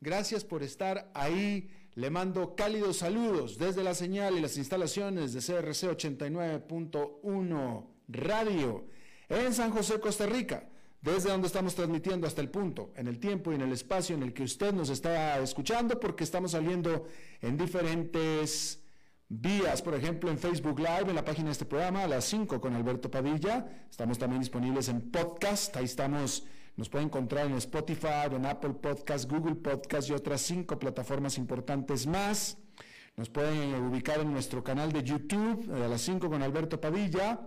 Gracias por estar ahí. Le mando cálidos saludos desde la señal y las instalaciones de CRC 89.1 Radio en San José, Costa Rica, desde donde estamos transmitiendo hasta el punto, en el tiempo y en el espacio en el que usted nos está escuchando, porque estamos saliendo en diferentes vías, por ejemplo, en Facebook Live, en la página de este programa, a las 5 con Alberto Padilla. Estamos también disponibles en podcast, ahí estamos nos puede encontrar en Spotify, en Apple Podcast, Google Podcast y otras cinco plataformas importantes más. Nos pueden ubicar en nuestro canal de YouTube a las 5 con Alberto Padilla.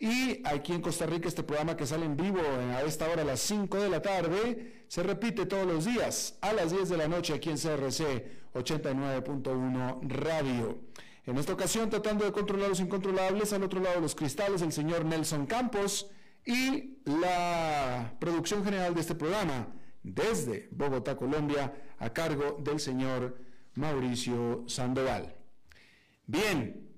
Y aquí en Costa Rica este programa que sale en vivo a esta hora a las 5 de la tarde se repite todos los días a las 10 de la noche aquí en CRC 89.1 Radio. En esta ocasión tratando de controlar los incontrolables, al otro lado de los cristales el señor Nelson Campos y la producción general de este programa desde Bogotá, Colombia, a cargo del señor Mauricio Sandoval. Bien,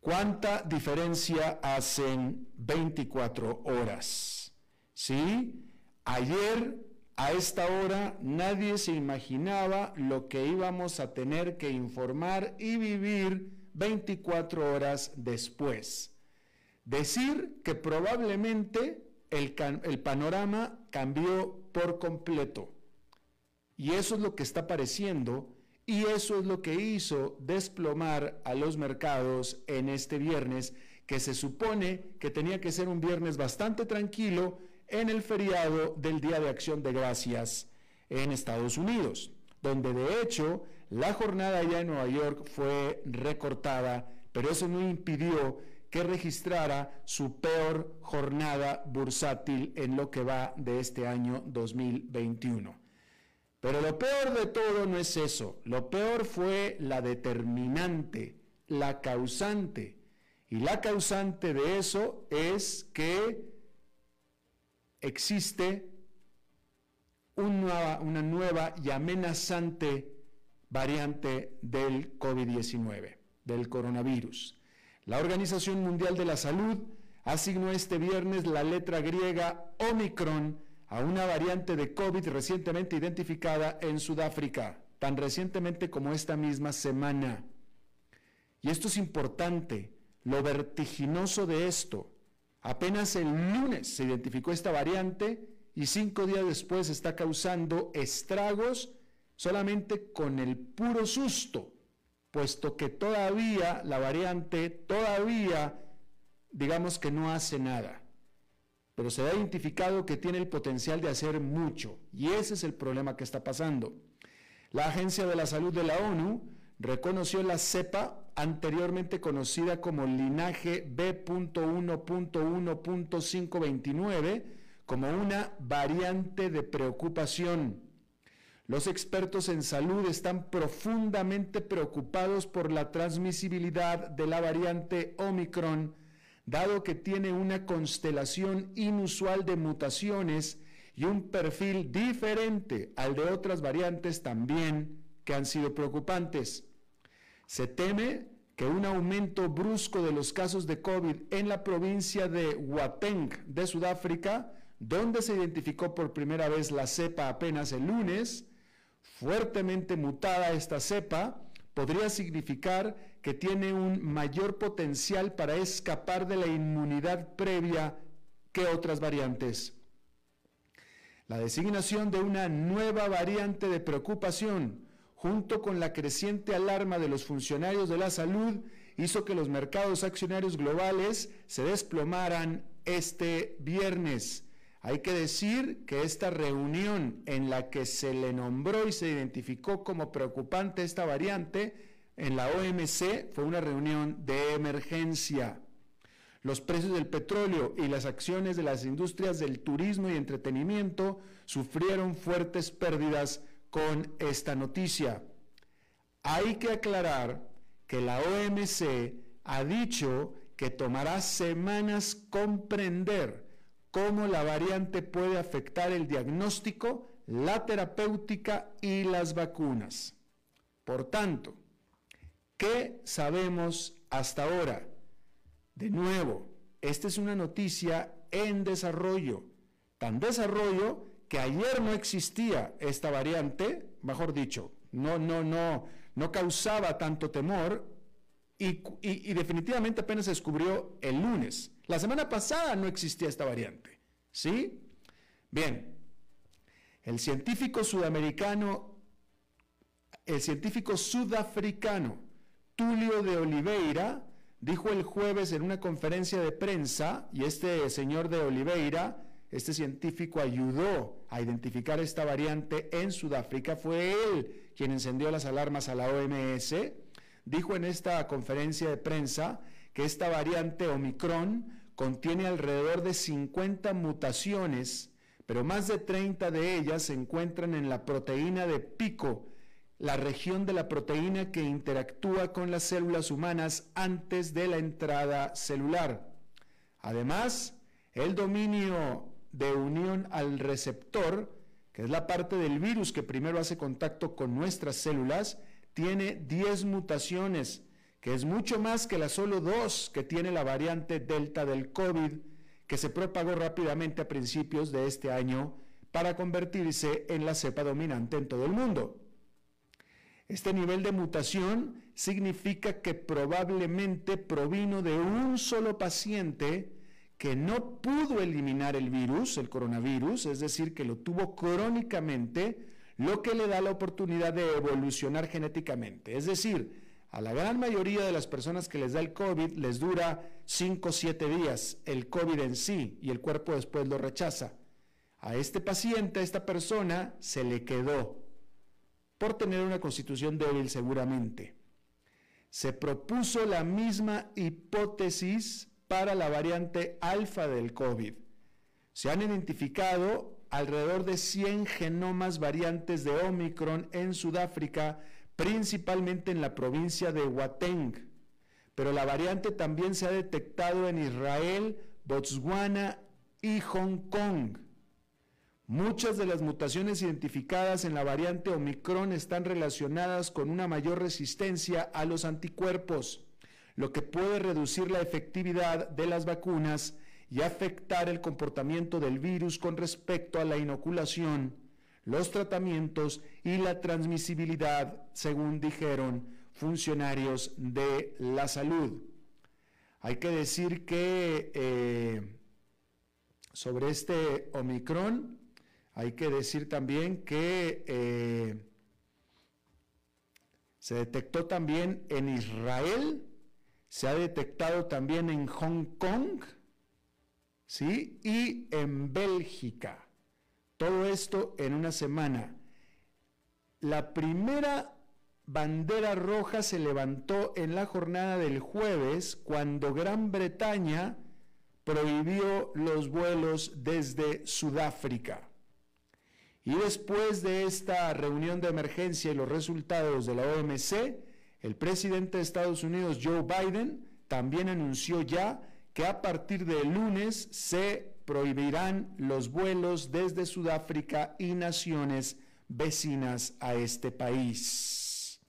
¿cuánta diferencia hacen 24 horas? ¿Sí? Ayer a esta hora nadie se imaginaba lo que íbamos a tener que informar y vivir 24 horas después. Decir que probablemente el, panorama cambió por completo. Y eso es lo que está pareciendo y eso es lo que hizo desplomar a los mercados en este viernes, que se supone que tenía que ser un viernes bastante tranquilo en el feriado del Día de Acción de Gracias en Estados Unidos, donde de hecho la jornada allá en Nueva York fue recortada, pero eso no impidió que registrara su peor jornada bursátil en lo que va de este año 2021. Pero lo peor de todo no es eso, lo peor fue la determinante, la causante. Y la causante de eso es que existe una, una nueva y amenazante variante del COVID-19, del coronavirus. La Organización Mundial de la Salud asignó este viernes la letra griega Omicron a una variante de COVID recientemente identificada en Sudáfrica, tan recientemente como esta misma semana. Y esto es importante, lo vertiginoso de esto. Apenas el lunes se identificó esta variante y cinco días después está causando estragos solamente con el puro susto puesto que todavía la variante, todavía, digamos que no hace nada, pero se ha identificado que tiene el potencial de hacer mucho, y ese es el problema que está pasando. La Agencia de la Salud de la ONU reconoció la cepa anteriormente conocida como linaje B.1.1.529 como una variante de preocupación los expertos en salud están profundamente preocupados por la transmisibilidad de la variante Omicron, dado que tiene una constelación inusual de mutaciones y un perfil diferente al de otras variantes también que han sido preocupantes. Se teme que un aumento brusco de los casos de COVID en la provincia de Gauteng de Sudáfrica, donde se identificó por primera vez la cepa apenas el lunes, fuertemente mutada esta cepa podría significar que tiene un mayor potencial para escapar de la inmunidad previa que otras variantes. La designación de una nueva variante de preocupación, junto con la creciente alarma de los funcionarios de la salud, hizo que los mercados accionarios globales se desplomaran este viernes Hay que decir que esta reunión en la que se le nombró y se identificó como preocupante esta variante en la OMC fue una reunión de emergencia. Los precios del petróleo y las acciones de las industrias del turismo y entretenimiento sufrieron fuertes pérdidas con esta noticia. Hay que aclarar que la OMC ha dicho que tomará semanas comprender cómo la variante puede afectar el diagnóstico, la terapéutica y las vacunas. Por tanto, ¿qué sabemos hasta ahora? De nuevo, esta es una noticia en desarrollo, tan desarrollo que ayer no existía esta variante, mejor dicho, no, no, no, no causaba tanto temor y, definitivamente apenas se descubrió el lunes. La semana pasada no existía esta variante. ¿Sí? Bien, el científico sudamericano, el científico sudafricano Tulio de Oliveira dijo el jueves en una conferencia de prensa, y este señor de Oliveira, este científico ayudó a identificar esta variante en Sudáfrica, fue él quien encendió las alarmas a la OMS, dijo en esta conferencia de prensa que esta variante Omicron contiene alrededor de 50 mutaciones, pero más de 30 de ellas se encuentran en la proteína de pico, la región de la proteína que interactúa con las células humanas antes de la entrada celular. Además, el dominio de unión al receptor, que es la parte del virus que primero hace contacto con nuestras células, tiene 10 mutaciones que es mucho más que las solo dos que tiene la variante Delta del COVID, que se propagó rápidamente a principios de este año para convertirse en la cepa dominante en todo el mundo. Este nivel de mutación significa que probablemente provino de un solo paciente que no pudo eliminar el virus, el coronavirus, es decir, que lo tuvo crónicamente, lo que le da la oportunidad de evolucionar genéticamente. Es decir, a la gran mayoría de las personas que les da el COVID les dura 5 o 7 días el COVID en sí y el cuerpo después lo rechaza. A este paciente, a esta persona, se le quedó por tener una constitución débil seguramente. Se propuso la misma hipótesis para la variante alfa del COVID. Se han identificado alrededor de 100 genomas variantes de Omicron en Sudáfrica principalmente en la provincia de Huateng, pero la variante también se ha detectado en Israel, Botswana y Hong Kong. Muchas de las mutaciones identificadas en la variante Omicron están relacionadas con una mayor resistencia a los anticuerpos, lo que puede reducir la efectividad de las vacunas y afectar el comportamiento del virus con respecto a la inoculación los tratamientos y la transmisibilidad, según dijeron funcionarios de la salud. Hay que decir que eh, sobre este Omicron, hay que decir también que eh, se detectó también en Israel, se ha detectado también en Hong Kong, ¿sí? Y en Bélgica. Todo esto en una semana. La primera bandera roja se levantó en la jornada del jueves cuando Gran Bretaña prohibió los vuelos desde Sudáfrica. Y después de esta reunión de emergencia y los resultados de la OMC, el presidente de Estados Unidos, Joe Biden, también anunció ya que a partir del lunes se prohibirán los vuelos desde Sudáfrica y naciones vecinas a este país.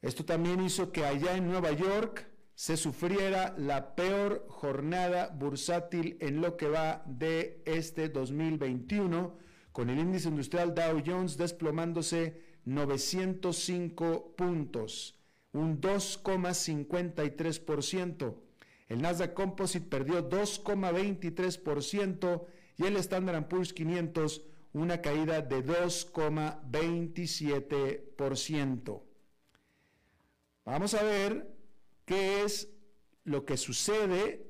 Esto también hizo que allá en Nueva York se sufriera la peor jornada bursátil en lo que va de este 2021, con el índice industrial Dow Jones desplomándose 905 puntos, un 2,53%. El Nasdaq Composite perdió 2,23% y el Standard Poor's 500 una caída de 2,27%. Vamos a ver qué es lo que sucede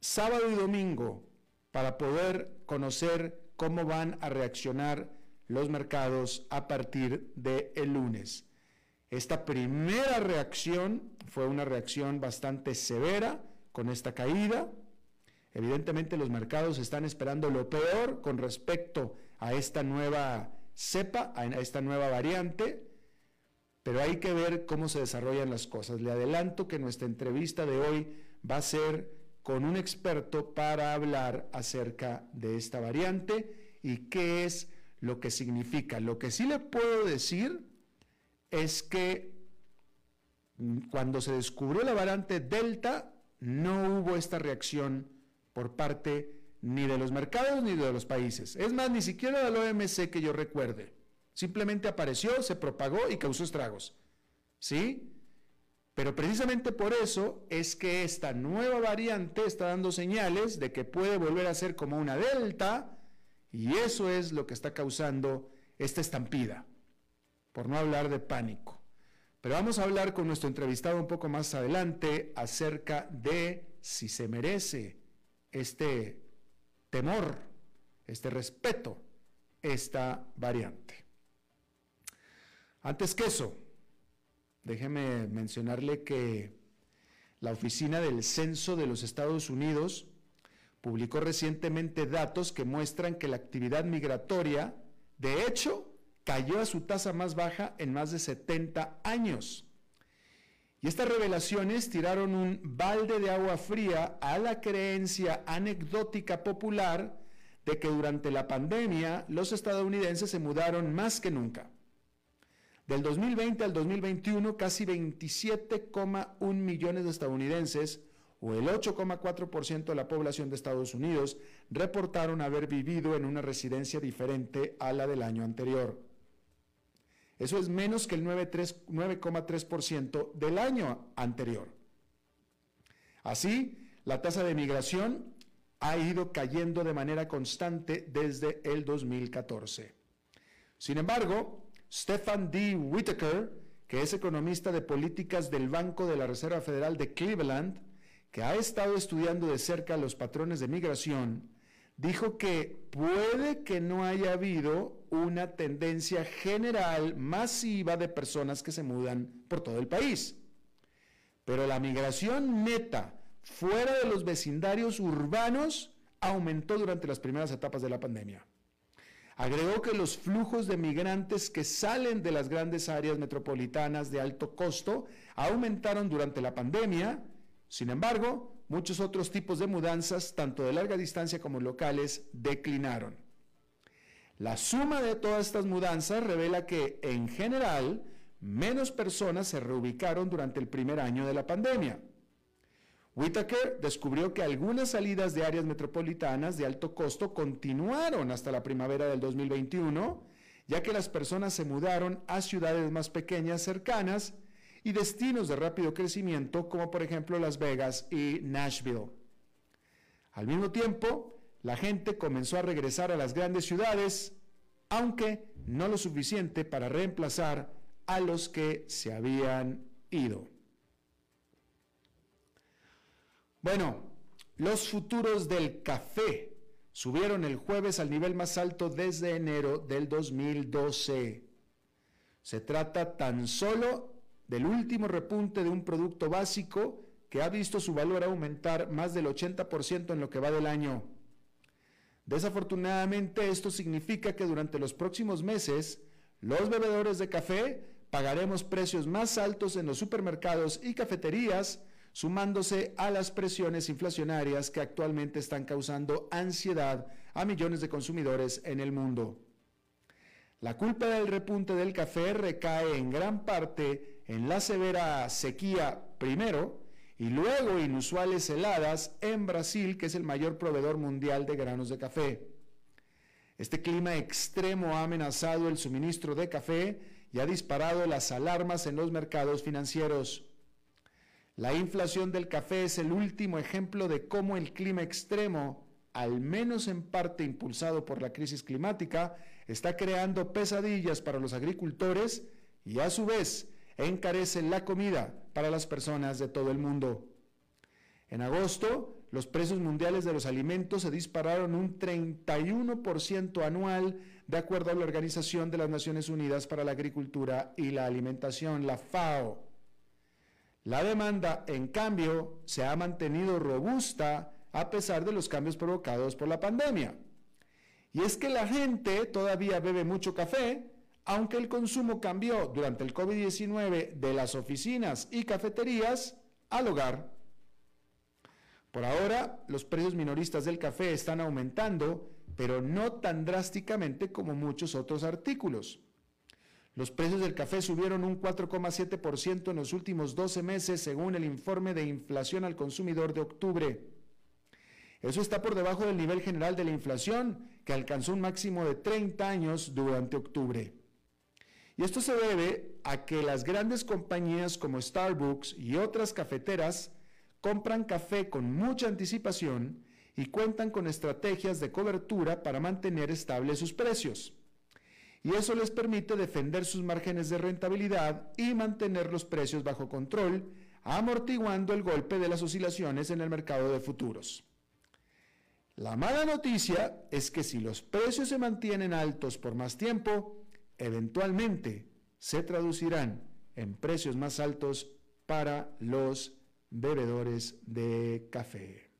sábado y domingo para poder conocer cómo van a reaccionar los mercados a partir del el lunes. Esta primera reacción fue una reacción bastante severa con esta caída. Evidentemente los mercados están esperando lo peor con respecto a esta nueva cepa, a esta nueva variante, pero hay que ver cómo se desarrollan las cosas. Le adelanto que nuestra entrevista de hoy va a ser con un experto para hablar acerca de esta variante y qué es lo que significa. Lo que sí le puedo decir es que cuando se descubrió la variante Delta, no hubo esta reacción por parte ni de los mercados ni de los países. Es más, ni siquiera del OMC que yo recuerde. Simplemente apareció, se propagó y causó estragos. ¿Sí? Pero precisamente por eso es que esta nueva variante está dando señales de que puede volver a ser como una delta y eso es lo que está causando esta estampida por no hablar de pánico. Pero vamos a hablar con nuestro entrevistado un poco más adelante acerca de si se merece este temor, este respeto, esta variante. Antes que eso, déjeme mencionarle que la Oficina del Censo de los Estados Unidos publicó recientemente datos que muestran que la actividad migratoria, de hecho, cayó a su tasa más baja en más de 70 años. Y estas revelaciones tiraron un balde de agua fría a la creencia anecdótica popular de que durante la pandemia los estadounidenses se mudaron más que nunca. Del 2020 al 2021, casi 27,1 millones de estadounidenses, o el 8,4% de la población de Estados Unidos, reportaron haber vivido en una residencia diferente a la del año anterior. Eso es menos que el 9,3% del año anterior. Así, la tasa de migración ha ido cayendo de manera constante desde el 2014. Sin embargo, Stefan D. Whitaker, que es economista de políticas del Banco de la Reserva Federal de Cleveland, que ha estado estudiando de cerca los patrones de migración, dijo que puede que no haya habido una tendencia general masiva de personas que se mudan por todo el país. Pero la migración neta fuera de los vecindarios urbanos aumentó durante las primeras etapas de la pandemia. Agregó que los flujos de migrantes que salen de las grandes áreas metropolitanas de alto costo aumentaron durante la pandemia. Sin embargo, Muchos otros tipos de mudanzas, tanto de larga distancia como locales, declinaron. La suma de todas estas mudanzas revela que, en general, menos personas se reubicaron durante el primer año de la pandemia. Whitaker descubrió que algunas salidas de áreas metropolitanas de alto costo continuaron hasta la primavera del 2021, ya que las personas se mudaron a ciudades más pequeñas cercanas y destinos de rápido crecimiento como por ejemplo Las Vegas y Nashville. Al mismo tiempo, la gente comenzó a regresar a las grandes ciudades, aunque no lo suficiente para reemplazar a los que se habían ido. Bueno, los futuros del café subieron el jueves al nivel más alto desde enero del 2012. Se trata tan solo del último repunte de un producto básico que ha visto su valor aumentar más del 80% en lo que va del año. Desafortunadamente, esto significa que durante los próximos meses, los bebedores de café pagaremos precios más altos en los supermercados y cafeterías, sumándose a las presiones inflacionarias que actualmente están causando ansiedad a millones de consumidores en el mundo. La culpa del repunte del café recae en gran parte en la severa sequía primero y luego inusuales heladas en Brasil, que es el mayor proveedor mundial de granos de café. Este clima extremo ha amenazado el suministro de café y ha disparado las alarmas en los mercados financieros. La inflación del café es el último ejemplo de cómo el clima extremo, al menos en parte impulsado por la crisis climática, está creando pesadillas para los agricultores y a su vez encarecen la comida para las personas de todo el mundo. En agosto, los precios mundiales de los alimentos se dispararon un 31% anual, de acuerdo a la Organización de las Naciones Unidas para la Agricultura y la Alimentación, la FAO. La demanda, en cambio, se ha mantenido robusta a pesar de los cambios provocados por la pandemia. Y es que la gente todavía bebe mucho café, aunque el consumo cambió durante el COVID-19 de las oficinas y cafeterías al hogar. Por ahora, los precios minoristas del café están aumentando, pero no tan drásticamente como muchos otros artículos. Los precios del café subieron un 4,7% en los últimos 12 meses, según el informe de inflación al consumidor de octubre. Eso está por debajo del nivel general de la inflación, que alcanzó un máximo de 30 años durante octubre. Y esto se debe a que las grandes compañías como Starbucks y otras cafeteras compran café con mucha anticipación y cuentan con estrategias de cobertura para mantener estables sus precios. Y eso les permite defender sus márgenes de rentabilidad y mantener los precios bajo control, amortiguando el golpe de las oscilaciones en el mercado de futuros. La mala noticia es que si los precios se mantienen altos por más tiempo, eventualmente se traducirán en precios más altos para los bebedores de café.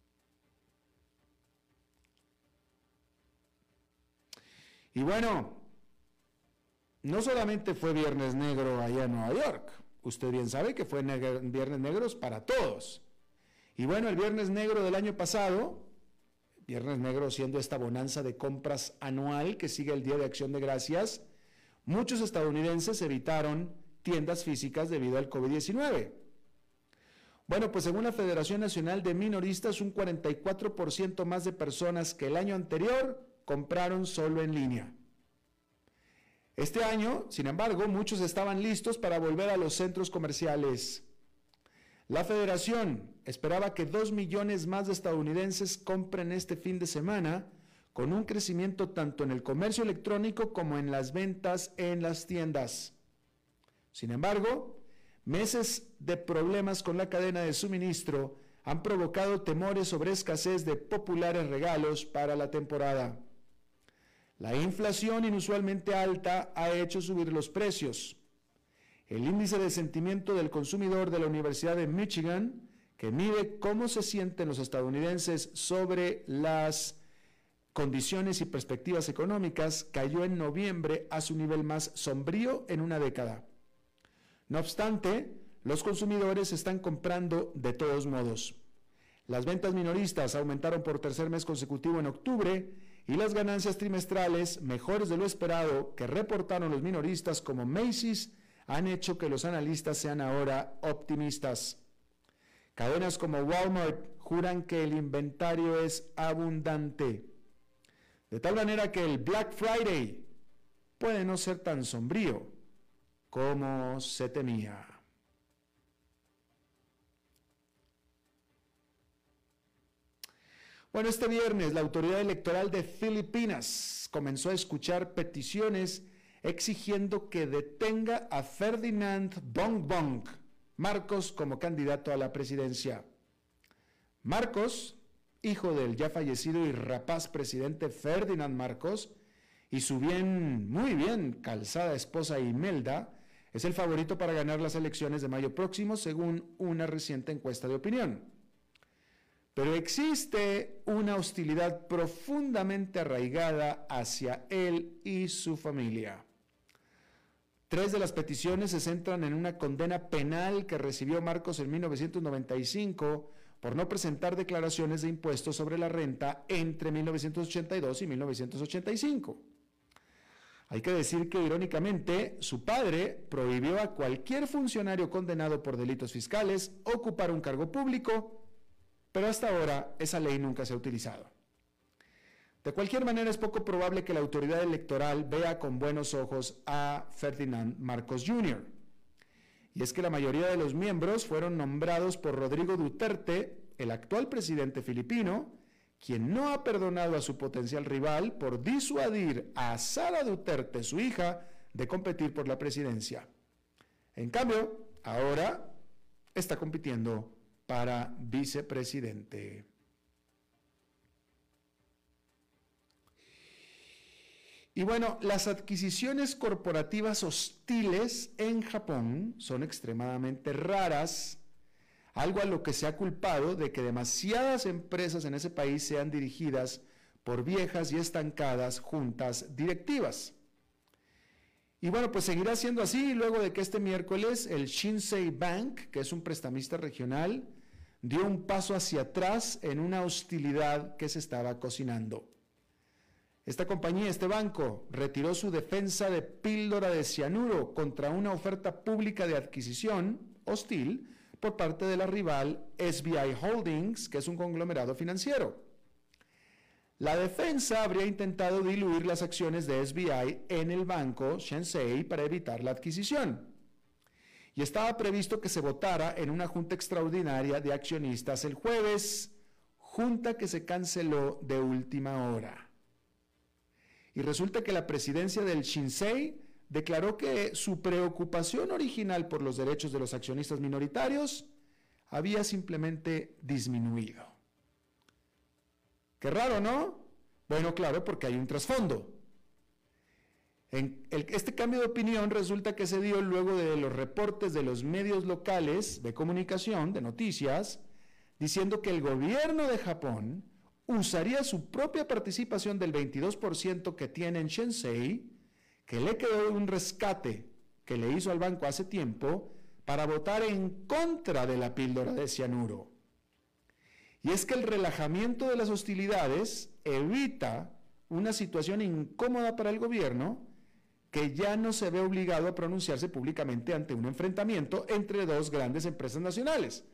Y bueno, no solamente fue Viernes Negro allá en Nueva York, usted bien sabe que fue Viernes Negros para todos. Y bueno, el Viernes Negro del año pasado, Viernes Negro siendo esta bonanza de compras anual que sigue el Día de Acción de Gracias, muchos estadounidenses evitaron tiendas físicas debido al COVID-19. Bueno, pues según la Federación Nacional de Minoristas, un 44% más de personas que el año anterior compraron solo en línea. Este año, sin embargo, muchos estaban listos para volver a los centros comerciales. La federación esperaba que dos millones más de estadounidenses compren este fin de semana, con un crecimiento tanto en el comercio electrónico como en las ventas en las tiendas. Sin embargo, Meses de problemas con la cadena de suministro han provocado temores sobre escasez de populares regalos para la temporada. La inflación inusualmente alta ha hecho subir los precios. El índice de sentimiento del consumidor de la Universidad de Michigan, que mide cómo se sienten los estadounidenses sobre las condiciones y perspectivas económicas, cayó en noviembre a su nivel más sombrío en una década. No obstante, los consumidores están comprando de todos modos. Las ventas minoristas aumentaron por tercer mes consecutivo en octubre y las ganancias trimestrales, mejores de lo esperado, que reportaron los minoristas como Macy's, han hecho que los analistas sean ahora optimistas. Cadenas como Walmart juran que el inventario es abundante. De tal manera que el Black Friday puede no ser tan sombrío como se temía. Bueno, este viernes la autoridad electoral de Filipinas comenzó a escuchar peticiones exigiendo que detenga a Ferdinand Bongbong Marcos como candidato a la presidencia. Marcos, hijo del ya fallecido y rapaz presidente Ferdinand Marcos, y su bien, muy bien calzada esposa Imelda, es el favorito para ganar las elecciones de mayo próximo, según una reciente encuesta de opinión. Pero existe una hostilidad profundamente arraigada hacia él y su familia. Tres de las peticiones se centran en una condena penal que recibió Marcos en 1995 por no presentar declaraciones de impuestos sobre la renta entre 1982 y 1985. Hay que decir que irónicamente su padre prohibió a cualquier funcionario condenado por delitos fiscales ocupar un cargo público, pero hasta ahora esa ley nunca se ha utilizado. De cualquier manera es poco probable que la autoridad electoral vea con buenos ojos a Ferdinand Marcos Jr. Y es que la mayoría de los miembros fueron nombrados por Rodrigo Duterte, el actual presidente filipino, quien no ha perdonado a su potencial rival por disuadir a Sara Duterte, su hija, de competir por la presidencia. En cambio, ahora está compitiendo para vicepresidente. Y bueno, las adquisiciones corporativas hostiles en Japón son extremadamente raras, algo a lo que se ha culpado de que demasiadas empresas en ese país sean dirigidas por viejas y estancadas juntas directivas. Y bueno, pues seguirá siendo así luego de que este miércoles el Shinsei Bank, que es un prestamista regional, dio un paso hacia atrás en una hostilidad que se estaba cocinando. Esta compañía, este banco, retiró su defensa de píldora de cianuro contra una oferta pública de adquisición hostil por parte de la rival SBI Holdings, que es un conglomerado financiero. La defensa habría intentado diluir las acciones de SBI en el banco Shensei para evitar la adquisición. Y estaba previsto que se votara en una junta extraordinaria de accionistas el jueves, junta que se canceló de última hora. Y resulta que la presidencia del Shinsei declaró que su preocupación original por los derechos de los accionistas minoritarios había simplemente disminuido. Qué raro, ¿no? Bueno, claro, porque hay un trasfondo. Este cambio de opinión resulta que se dio luego de los reportes de los medios locales de comunicación, de noticias, diciendo que el gobierno de Japón usaría su propia participación del 22% que tiene en Shensei, que le quedó un rescate que le hizo al banco hace tiempo, para votar en contra de la píldora de cianuro. Y es que el relajamiento de las hostilidades evita una situación incómoda para el gobierno que ya no se ve obligado a pronunciarse públicamente ante un enfrentamiento entre dos grandes empresas nacionales.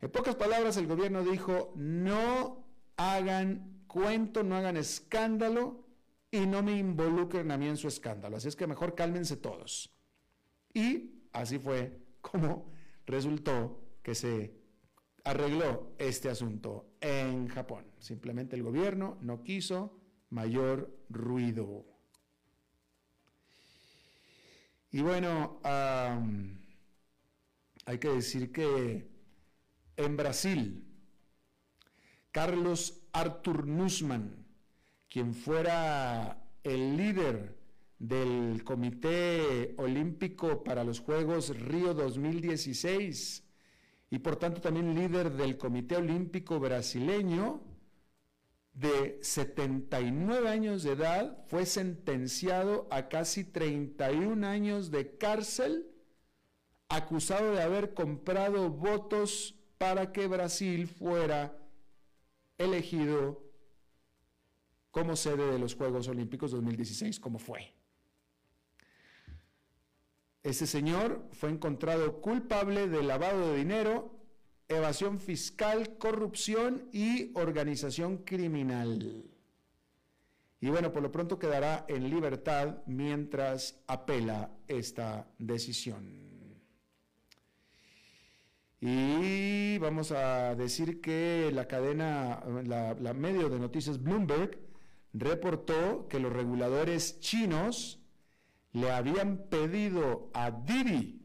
En pocas palabras, el gobierno dijo, no hagan cuento, no hagan escándalo y no me involucren a mí en su escándalo. Así es que mejor cálmense todos. Y así fue como resultó que se arregló este asunto en Japón. Simplemente el gobierno no quiso mayor ruido. Y bueno, hay que decir que en Brasil, Carlos Artur Nussmann, quien fuera el líder del Comité Olímpico para los Juegos Río 2016, y por tanto también líder del Comité Olímpico Brasileño, de 79 años de edad, fue sentenciado a casi 31 años de cárcel, acusado de haber comprado votos para que Brasil fuera elegido como sede de los Juegos Olímpicos 2016, como fue. Ese señor fue encontrado culpable de lavado de dinero, evasión fiscal, corrupción y organización criminal. Y bueno, por lo pronto quedará en libertad mientras apela esta decisión. Y vamos a decir que la cadena, la, medio de noticias Bloomberg reportó que los reguladores chinos le habían pedido a Didi,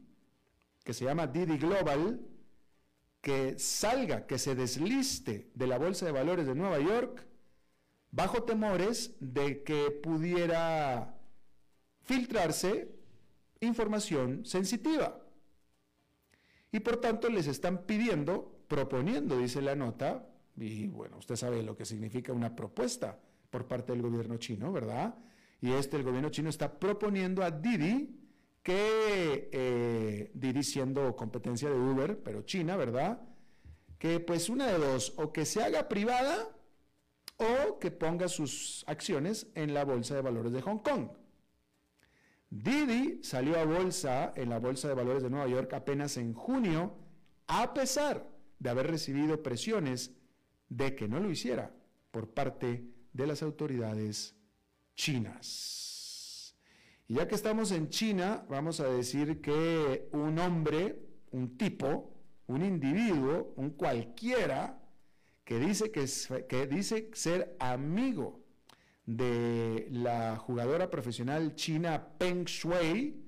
que se llama Didi Global, que salga, que se desliste de la Bolsa de Valores de Nueva York, bajo temores de que pudiera filtrarse información sensitiva. Y por tanto les están pidiendo, proponiendo, dice la nota, y bueno, usted sabe lo que significa una propuesta por parte del gobierno chino, ¿verdad? Y este, el gobierno chino está proponiendo a Didi que, eh, Didi siendo competencia de Uber, pero China, ¿verdad? Que pues una de dos, o que se haga privada o que ponga sus acciones en la Bolsa de Valores de Hong Kong. Didi salió a bolsa en la Bolsa de Valores de Nueva York apenas en junio, a pesar de haber recibido presiones de que no lo hiciera por parte de las autoridades chinas. Y ya que estamos en China, vamos a decir que un hombre, un tipo, un individuo, un cualquiera, que dice, que, que dice ser amigo de la jugadora profesional china Peng Shui,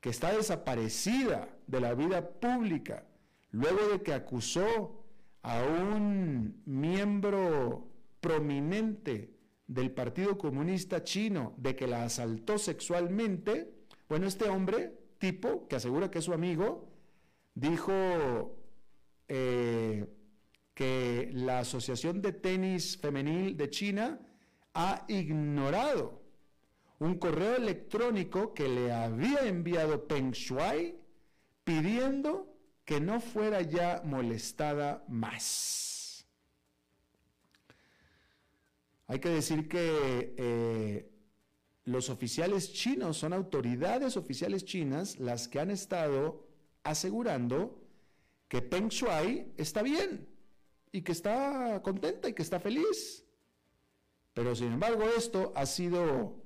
que está desaparecida de la vida pública luego de que acusó a un miembro prominente del Partido Comunista Chino de que la asaltó sexualmente, bueno, este hombre, tipo, que asegura que es su amigo, dijo eh, que la Asociación de Tenis Femenil de China ha ignorado un correo electrónico que le había enviado Peng Shuai pidiendo que no fuera ya molestada más. Hay que decir que eh, los oficiales chinos son autoridades oficiales chinas las que han estado asegurando que Peng Shuai está bien y que está contenta y que está feliz. Pero sin embargo esto ha sido,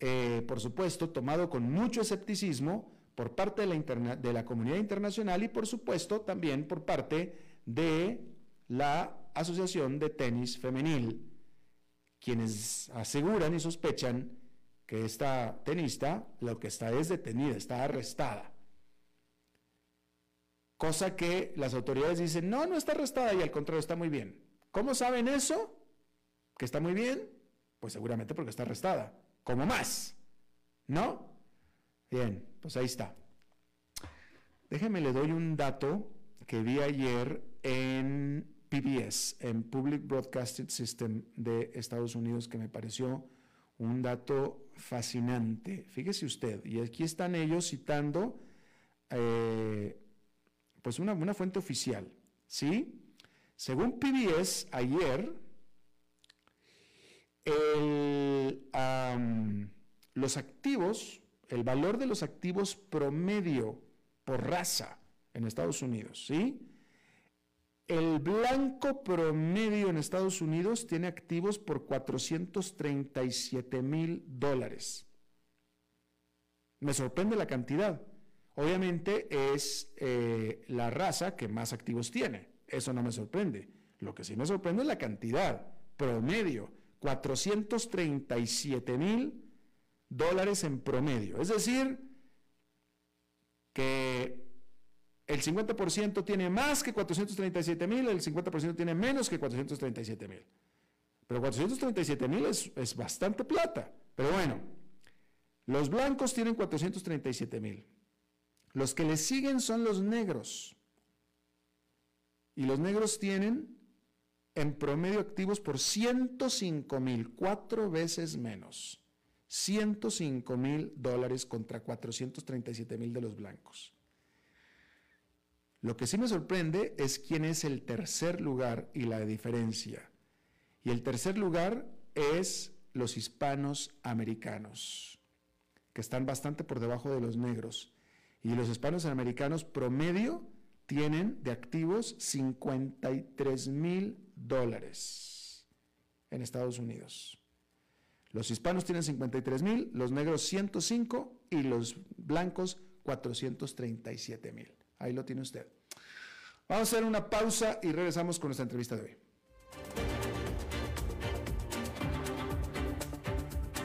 eh, por supuesto, tomado con mucho escepticismo por parte de la, de la comunidad internacional y por supuesto también por parte de la Asociación de Tenis Femenil, quienes aseguran y sospechan que esta tenista lo que está es detenida, está arrestada. Cosa que las autoridades dicen, no, no está arrestada y al contrario está muy bien. ¿Cómo saben eso? ¿Que está muy bien? Pues seguramente porque está arrestada. ¿Cómo más? ¿No? Bien, pues ahí está. Déjeme le doy un dato que vi ayer en PBS, en Public Broadcasting System de Estados Unidos, que me pareció un dato fascinante. Fíjese usted, y aquí están ellos citando eh, pues una, una fuente oficial, ¿sí? Según PBS, ayer, los activos, el valor de los activos promedio por raza en Estados Unidos, ¿sí? El blanco promedio en Estados Unidos tiene activos por 437 mil dólares. Me sorprende la cantidad. Obviamente es eh, la raza que más activos tiene. Eso no me sorprende. Lo que sí me sorprende es la cantidad promedio. 437 mil dólares en promedio. Es decir, que el 50% tiene más que 437 mil, el 50% tiene menos que 437 mil. Pero 437 mil es, es, bastante plata. Pero bueno, los blancos tienen 437 mil. Los que le siguen son los negros. Y los negros tienen en promedio activos por 105 mil, cuatro veces menos. 105 mil dólares contra 437 mil de los blancos. Lo que sí me sorprende es quién es el tercer lugar y la diferencia. Y el tercer lugar es los hispanos americanos, que están bastante por debajo de los negros. Y los hispanos americanos promedio tienen de activos 53 mil dólares en Estados Unidos. Los hispanos tienen 53 mil, los negros 105 y los blancos 437 mil. Ahí lo tiene usted. Vamos a hacer una pausa y regresamos con nuestra entrevista de hoy.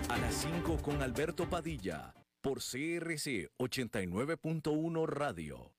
A las 5 con Alberto Padilla por CRC 89.1 Radio.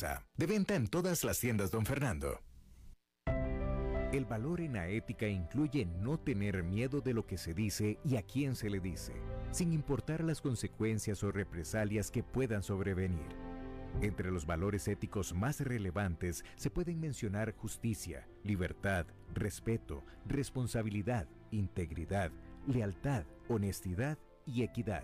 De venta en todas las tiendas, don Fernando. El valor en la ética incluye no tener miedo de lo que se dice y a quién se le dice, sin importar las consecuencias o represalias que puedan sobrevenir. Entre los valores éticos más relevantes se pueden mencionar justicia, libertad, respeto, responsabilidad, integridad, lealtad, honestidad y equidad.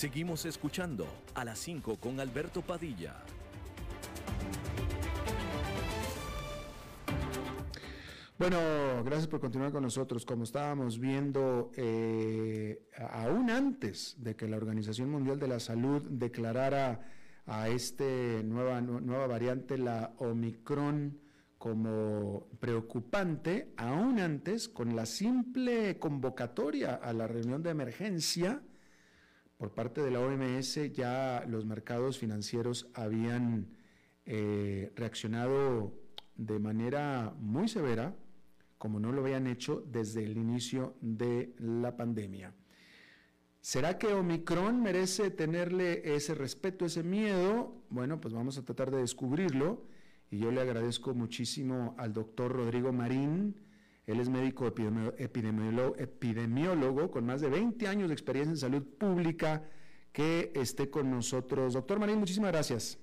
Seguimos escuchando a las 5 con Alberto Padilla. Bueno, gracias por continuar con nosotros. Como estábamos viendo, eh, aún antes de que la Organización Mundial de la Salud declarara a esta nueva, nueva variante, la Omicron, como preocupante, aún antes, con la simple convocatoria a la reunión de emergencia por parte de la OMS, ya los mercados financieros habían eh, reaccionado de manera muy severa como no lo habían hecho desde el inicio de la pandemia. ¿Será que Omicron merece tenerle ese respeto, ese miedo? Bueno, pues vamos a tratar de descubrirlo y yo le agradezco muchísimo al doctor Rodrigo Marín. Él es médico epidemiólogo, epidemiólogo con más de 20 años de experiencia en salud pública que esté con nosotros. Doctor Marín, muchísimas gracias.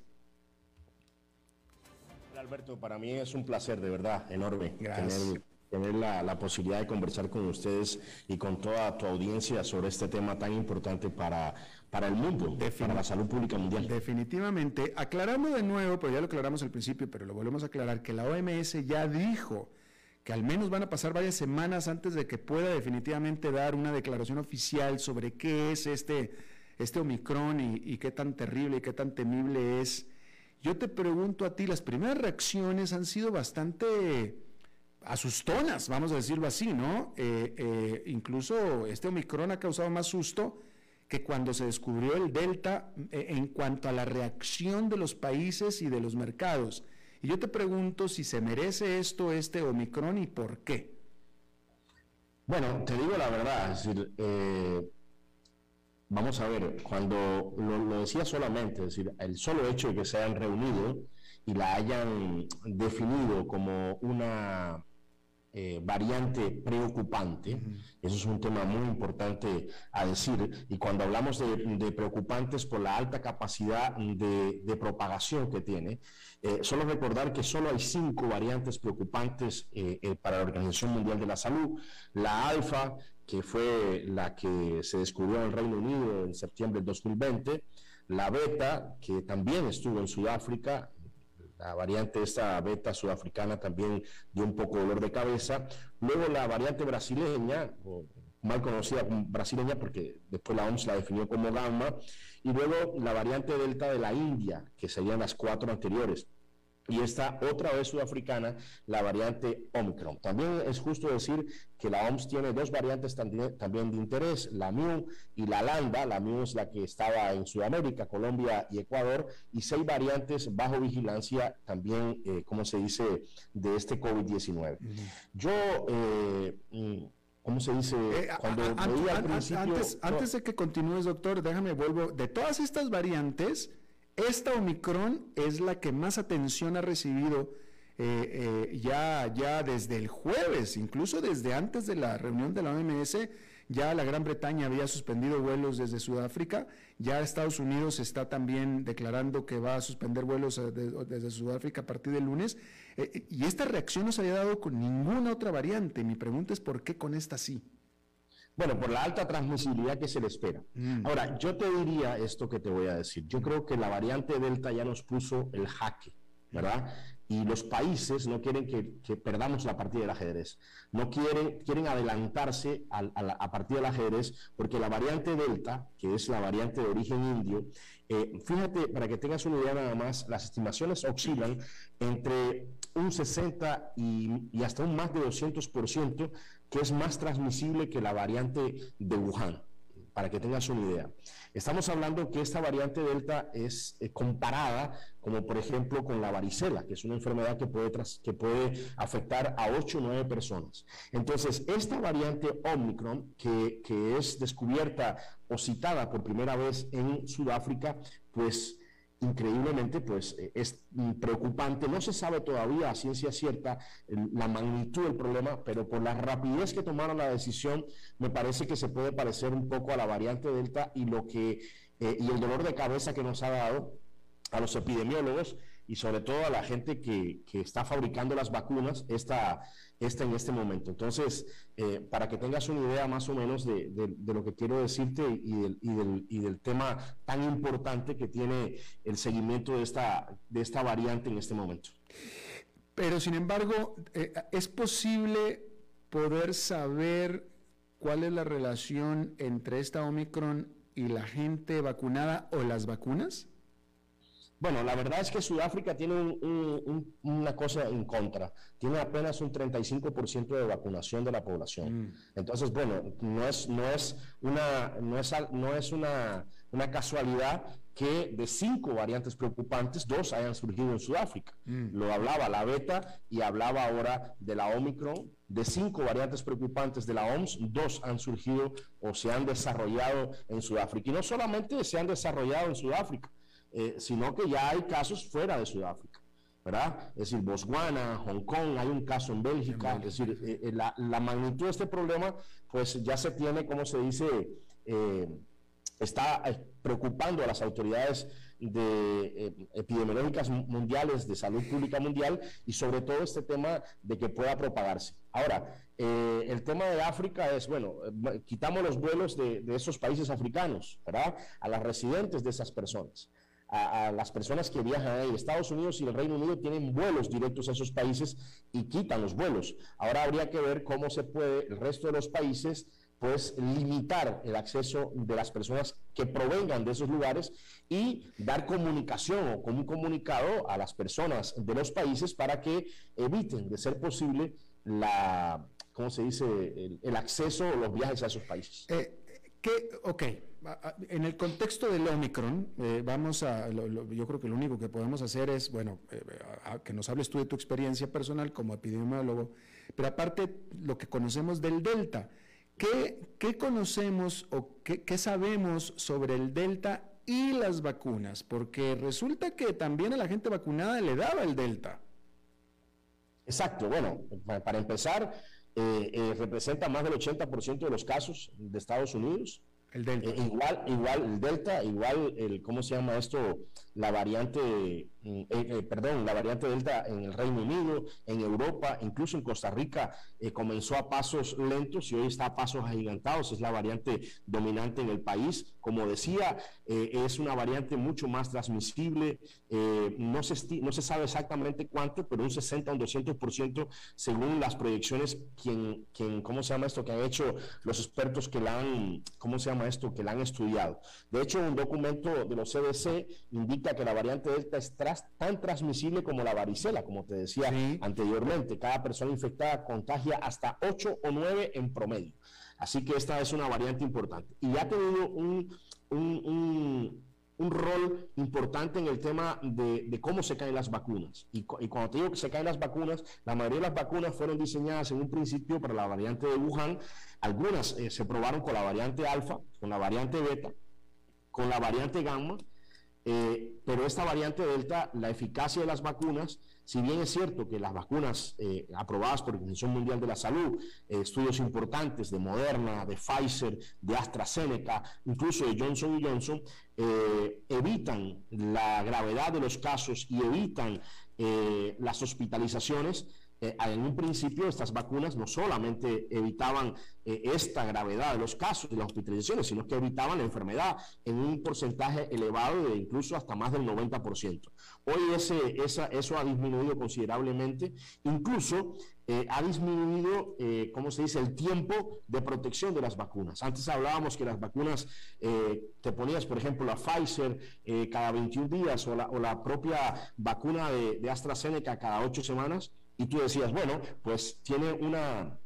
Alberto, para mí es un placer de verdad enorme Gracias tener la, posibilidad de conversar con ustedes y con toda tu audiencia sobre este tema tan importante para, para el mundo, para la salud pública mundial. Definitivamente. Aclaramos de nuevo, pero ya lo aclaramos al principio, pero lo volvemos a aclarar, que la OMS ya dijo que al menos van a pasar varias semanas antes de que pueda definitivamente dar una declaración oficial sobre qué es este, este Omicron y, qué tan terrible y qué tan temible es. Yo te pregunto a ti, las primeras reacciones han sido bastante asustonas, vamos a decirlo así, ¿no? Eh, eh, incluso este Omicron ha causado más susto que cuando se descubrió el Delta eh, en cuanto a la reacción de los países y de los mercados. Y yo te pregunto si se merece esto, este Omicron, y por qué. Bueno, te digo la verdad, es decir, vamos a ver, cuando lo, lo, decía solamente, es decir, el solo hecho de que se hayan reunido y la hayan definido como una eh, variante preocupante. Eso es un tema muy importante a decir. Y cuando hablamos de, preocupantes por la alta capacidad de, propagación que tiene, eh, solo recordar que solo hay cinco variantes preocupantes eh, para la Organización Mundial de la Salud. La alfa, que fue la que se descubrió en el Reino Unido en septiembre del 2020. La beta, que también estuvo en Sudáfrica la variante esta beta sudafricana también dio un poco dolor de cabeza. Luego la variante brasileña, mal conocida como brasileña porque después la OMS la definió como gamma, y luego la variante delta de la India, que serían las cuatro anteriores y esta otra vez sudafricana, la variante Omicron. También es justo decir que la OMS tiene dos variantes también de interés, la MIU y la Lambda. La MIU es la que estaba en Sudamérica, Colombia y Ecuador, y seis variantes bajo vigilancia también, eh, como se dice, de este COVID-19. Yo... Eh, mm, ¿Cómo se dice? Eh, Cuando antes, antes de que continúes, doctor, déjame vuelvo. De todas estas variantes, esta Omicron es la que más atención ha recibido eh, eh, ya, ya desde el jueves, incluso desde antes de la reunión de la OMS, ya la Gran Bretaña había suspendido vuelos desde Sudáfrica, ya Estados Unidos está también declarando que va a suspender vuelos eh, desde Sudáfrica a partir del lunes, y esta reacción no se había dado con ninguna otra variante. Mi pregunta es por qué con esta sí. Bueno, por la alta transmisibilidad que se le espera. Mm. Ahora, yo te diría esto que te voy a decir. Yo creo que la variante Delta ya nos puso el jaque, ¿verdad? Y los países no quieren que, perdamos la partida del ajedrez. No quieren, quieren adelantarse a, a, partir del ajedrez porque la variante Delta, que es la variante de origen indio, eh, fíjate, para que tengas una idea nada más, las estimaciones oscilan entre un 60 y, y hasta un más de 200% que es más transmisible que la variante de Wuhan. para que tengas una idea. Estamos hablando que esta variante Delta es eh, comparada como por ejemplo con la varicela, que es una enfermedad que puede, que puede afectar a 8 o 9 personas. Entonces, esta variante Omicron, que, que es descubierta o citada por primera vez en Sudáfrica, pues increíblemente, pues eh, es preocupante. No se sabe todavía a ciencia cierta la magnitud del problema, pero por la rapidez que tomaron la decisión, me parece que se puede parecer un poco a la variante Delta y lo que eh, y el dolor de cabeza que nos ha dado a los epidemiólogos y sobre todo a la gente que, que está fabricando las vacunas esta, esta en este momento. Entonces, eh, para que tengas una idea más o menos de, de, lo que quiero decirte y del, y, del, tema tan importante que tiene el seguimiento de esta, de esta variante en este momento. Pero, sin embargo, eh, ¿es posible poder saber cuál es la relación entre esta Omicron y la gente vacunada o las vacunas? Bueno, la verdad es que Sudáfrica tiene una cosa en contra. Tiene apenas un 35% de vacunación de la población. Mm. Entonces, bueno, no es, no es, una, no es, no es una, una casualidad que de cinco variantes preocupantes, dos hayan surgido en Sudáfrica. Mm. Lo hablaba la beta y hablaba ahora de la Omicron. De cinco variantes preocupantes de la OMS, dos han surgido o se han desarrollado en Sudáfrica. Y no solamente se han desarrollado en Sudáfrica, eh, sino que ya hay casos fuera de Sudáfrica. ¿verdad? Es decir, Botswana, Hong Kong, hay un caso en Bélgica, es decir, eh, eh, la, magnitud de este problema, pues ya se tiene, como se dice, está preocupando a las autoridades de, epidemiológicas mundiales de salud pública mundial y sobre todo este tema de que pueda propagarse. Ahora, el tema de África es, bueno, quitamos los vuelos de, de esos países africanos, ¿verdad? A las residentes de esas personas a, las personas que viajan ahí. Estados Unidos y el Reino Unido tienen vuelos directos a esos países y quitan los vuelos. Ahora habría que ver cómo se puede el resto de los países pues limitar el acceso de las personas que provengan de esos lugares y dar comunicación o como un comunicado a las personas de los países para que eviten, de ser posible, la, ¿cómo se dice?, el, acceso o los viajes a esos países. Eh, ¿qué, ok, en el contexto del Omicron, eh, vamos a, yo creo que lo único que podemos hacer es, bueno, eh, que nos hables tú de tu experiencia personal como epidemiólogo, pero aparte lo que conocemos del Delta, ¿qué, qué conocemos o qué, qué, sabemos sobre el Delta y las vacunas? Porque resulta que también a la gente vacunada le daba el Delta. Exacto, bueno, para empezar, eh, representa más del 80% de los casos de Estados Unidos. El Delta. Eh, igual, igual el Delta, igual el, ¿cómo se llama esto? La variante, mm, eh, eh, perdón, la variante Delta en el Reino Unido, en Europa, incluso en Costa Rica, comenzó a pasos lentos y hoy está a pasos agigantados. Es la variante dominante en el país. Como decía, es una variante mucho más transmisible. no, se no se sabe exactamente cuánto, pero un 60 o un 200% según las proyecciones, quien, quien, ¿cómo se llama esto? Que han hecho los expertos que la han, ¿cómo se llama? esto, que la han estudiado. De hecho, un documento de los CDC indica que la variante Delta es tan transmisible como la varicela, como te decía anteriormente. Cada persona infectada contagia hasta 8 o 9 en promedio. Así que esta es una variante importante. Y ha tenido un, un, un rol importante en el tema de, cómo se caen las vacunas. Y, cuando te digo que se caen las vacunas, la mayoría de las vacunas fueron diseñadas en un principio para la variante de Wuhan. Algunas eh, se probaron con la variante alfa, con la variante beta, con la variante gamma, eh, pero esta variante delta, la eficacia de las vacunas si bien es cierto que las vacunas eh, aprobadas por la Organización Mundial de la Salud, eh, estudios importantes de Moderna, de Pfizer, de AstraZeneca, incluso de Johnson Johnson, eh, evitan la gravedad de los casos y evitan las hospitalizaciones, eh, en un principio estas vacunas no solamente evitaban eh, esta gravedad de los casos de las hospitalizaciones, sino que evitaban la enfermedad en un porcentaje elevado de incluso hasta más del 90%. Hoy ese, eso ha disminuido considerablemente, incluso eh, ha disminuido, ¿cómo se dice?, el tiempo de protección de las vacunas. Antes hablábamos que las vacunas, te ponías, por ejemplo, la Pfizer cada 21 días o la, o la propia vacuna de, de AstraZeneca cada 8 semanas y tú decías, bueno, pues tiene una,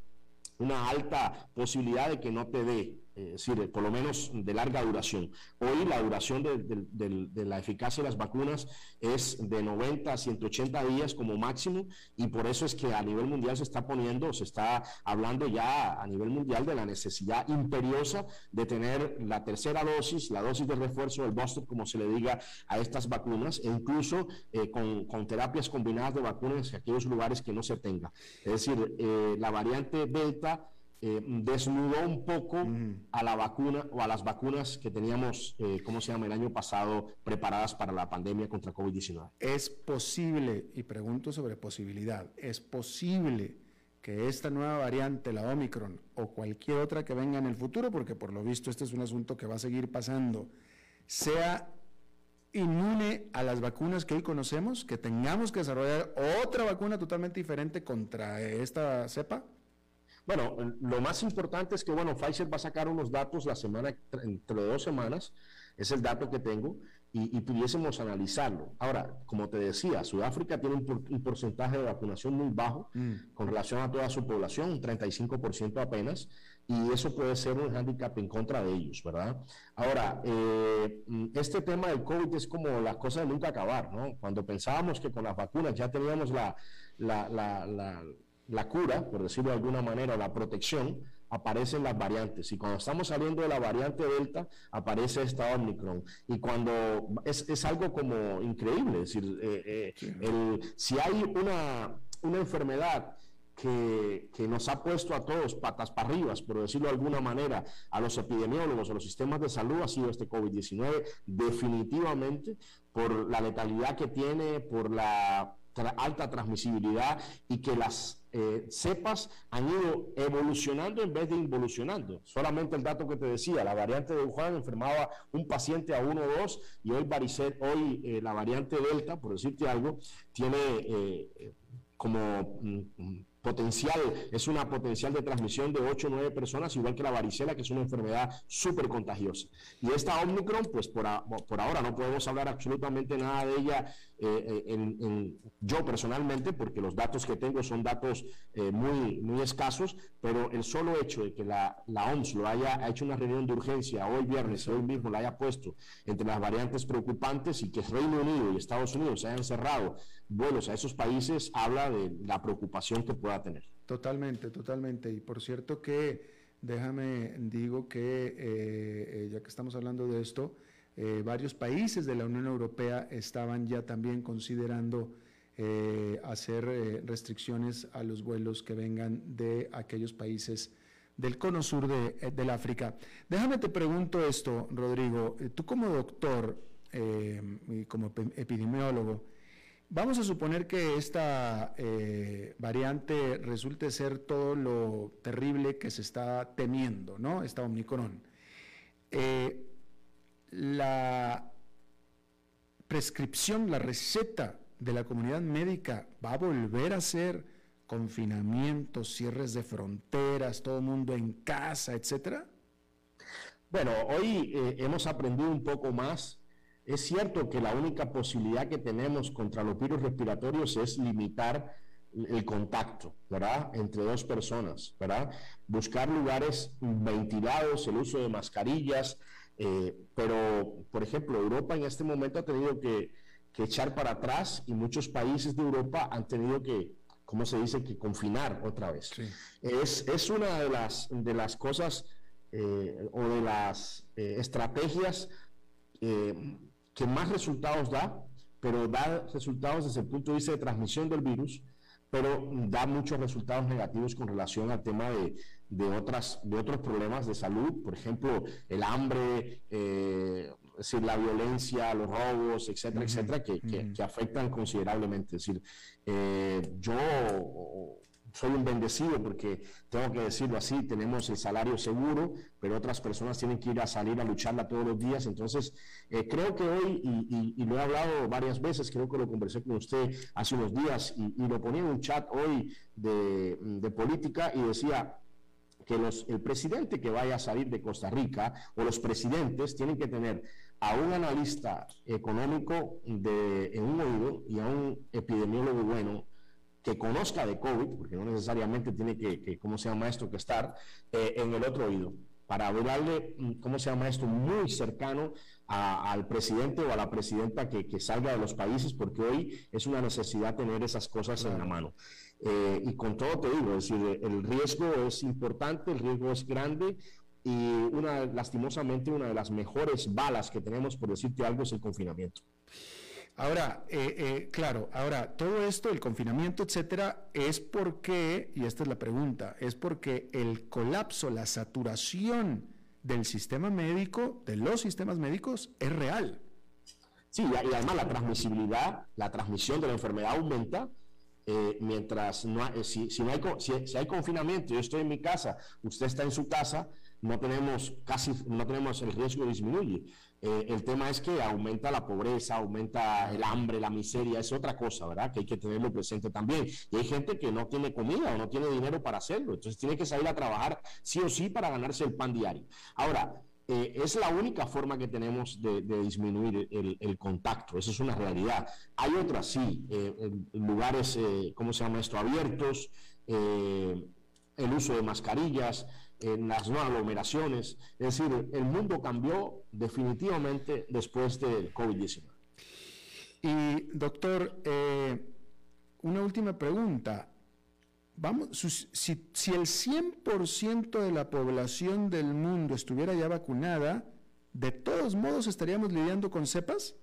una alta posibilidad de que no te dé es decir, por lo menos de larga duración. Hoy la duración de, la eficacia de las vacunas es de 90 a 180 días como máximo y por eso es que a nivel mundial se está poniendo, se está hablando ya a nivel mundial de la necesidad imperiosa de tener la tercera dosis, la dosis de refuerzo, el booster, como se le diga a estas vacunas, e incluso eh, con, terapias combinadas de vacunas en aquellos lugares que no se tenga. Es decir, eh, la variante Delta eh, desnudó un poco a la vacuna o a las vacunas que teníamos, eh, ¿cómo se llama?, el año pasado preparadas para la pandemia contra COVID-19. Es posible, y pregunto sobre posibilidad, es posible que esta nueva variante, la Omicron, o cualquier otra que venga en el futuro, porque por lo visto este es un asunto que va a seguir pasando, sea inmune a las vacunas que hoy conocemos, que tengamos que desarrollar otra vacuna totalmente diferente contra esta cepa? Bueno, lo más importante es que, bueno, Pfizer va a sacar unos datos la semana, entre dos semanas, es el dato que tengo, y, pudiésemos analizarlo. Ahora, como te decía, Sudáfrica tiene un, porcentaje de vacunación muy bajo mm. con relación a toda su población, un 35% apenas, y eso puede ser un hándicap en contra de ellos, ¿verdad? Ahora, eh, este tema del COVID es como las cosas de nunca acabar, ¿no? Cuando pensábamos que con las vacunas ya teníamos la, la, la la cura, por decirlo de alguna manera, la protección, aparecen las variantes. Y cuando estamos saliendo de la variante Delta, aparece esta Omicron. Y cuando es, algo como increíble, es decir, eh, eh, si hay una, una enfermedad que, que, nos ha puesto a todos patas para arriba, por decirlo de alguna manera, a los epidemiólogos, a los sistemas de salud, ha sido este COVID-19, definitivamente, por la letalidad que tiene, por la alta transmisibilidad y que las eh, cepas han ido evolucionando en vez de involucionando. Solamente el dato que te decía, la variante de Wuhan enfermaba un paciente a uno o dos y hoy, hoy eh, la variante Delta, por decirte algo, tiene eh, como mm, potencial, es una potencial de transmisión de 8 o 9 personas, igual que la varicela, que es una enfermedad súper contagiosa. Y esta Omicron, pues por, por, ahora no podemos hablar absolutamente nada de ella eh, eh, en, yo personalmente, porque los datos que tengo son datos eh, muy, muy escasos, pero el solo hecho de que la, la OMS lo haya hecho una reunión de urgencia hoy viernes, hoy mismo la haya puesto entre las variantes preocupantes y que Reino Unido y Estados Unidos se hayan cerrado vuelos a esos países, habla de la preocupación que pueda tener. Totalmente, totalmente. Y por cierto que, déjame, digo que, eh, eh, ya que estamos hablando de esto, eh, varios países de la Unión Europea estaban ya también considerando hacer restricciones a los vuelos que vengan de aquellos países del cono sur de, del África. Déjame te pregunto esto, Rodrigo. Tú como doctor y como epidemiólogo, Vamos a suponer que esta eh, variante resulte ser todo lo terrible que se está temiendo, ¿no? Esta Omicron. Eh, la prescripción, la receta de la comunidad médica va a volver a ser confinamientos, cierres de fronteras, todo el mundo en casa, etcétera? Bueno, hoy eh, hemos aprendido un poco más es cierto que la única posibilidad que tenemos contra los virus respiratorios es limitar el contacto, ¿verdad? Entre dos personas, ¿verdad? Buscar lugares ventilados, el uso de mascarillas, eh, pero, por ejemplo, Europa en este momento ha tenido que, echar para atrás y muchos países de Europa han tenido que, ¿cómo se dice?, que confinar otra vez. Es, una de las, de las cosas eh, o de las eh, estrategias que más resultados da, pero da resultados desde el punto de vista de transmisión del virus, pero da muchos resultados negativos con relación al tema de, de otras, de otros problemas de salud, por ejemplo, el hambre, eh, es decir, la violencia, los robos, etcétera, etcétera, que, que, afectan considerablemente. Es decir, eh, yo soy un bendecido porque tengo que decirlo así, tenemos el salario seguro, pero otras personas tienen que ir a salir a lucharla todos los días. Entonces, eh, creo que hoy, y, lo he hablado varias veces, creo que lo conversé con usted hace unos días y, lo ponía en un chat hoy de, de política y decía, que los, el presidente que vaya a salir de Costa Rica o los presidentes tienen que tener a un analista económico de, en un oído y a un epidemiólogo bueno que conozca de COVID, porque no necesariamente tiene que, que ¿cómo se llama esto?, que estar eh, en el otro oído, para hablarle, mm, ¿cómo se llama esto?, muy cercano al presidente o a la presidenta que, que, salga de los países, porque hoy es una necesidad tener esas cosas en la mano. Eh, y con todo te digo, es decir, el riesgo es importante, el riesgo es grande y una, lastimosamente una de las mejores balas que tenemos, por decirte algo, es el confinamiento. Ahora, eh, eh, claro, ahora todo esto, el confinamiento, etcétera, es porque, y esta es la pregunta, es porque el colapso, la saturación del sistema médico, de los sistemas médicos, es real. Sí, y además la transmisibilidad, la transmisión de la enfermedad aumenta eh, mientras no hay, si, si, no hay, si, hay confinamiento, yo estoy en mi casa, usted está en su casa, no tenemos casi, no tenemos el riesgo disminuye. Eh, el tema es que aumenta la pobreza, aumenta el hambre, la miseria, es otra cosa, ¿verdad? Que hay que tenerlo presente también. Y hay gente que no tiene comida o no tiene dinero para hacerlo, entonces tiene que salir a trabajar sí o sí para ganarse el pan diario. Ahora, eh, es la única forma que tenemos de, disminuir el, contacto, eso es una realidad. Hay otras, sí, eh, lugares, ¿cómo se llama esto?, abiertos, el uso de mascarillas, en las no aglomeraciones. Es decir, el mundo cambió definitivamente después del COVID-19. Y doctor, eh, una última pregunta. Vamos, si, si el 100% de la población del mundo estuviera ya vacunada, ¿de todos modos estaríamos lidiando con cepas?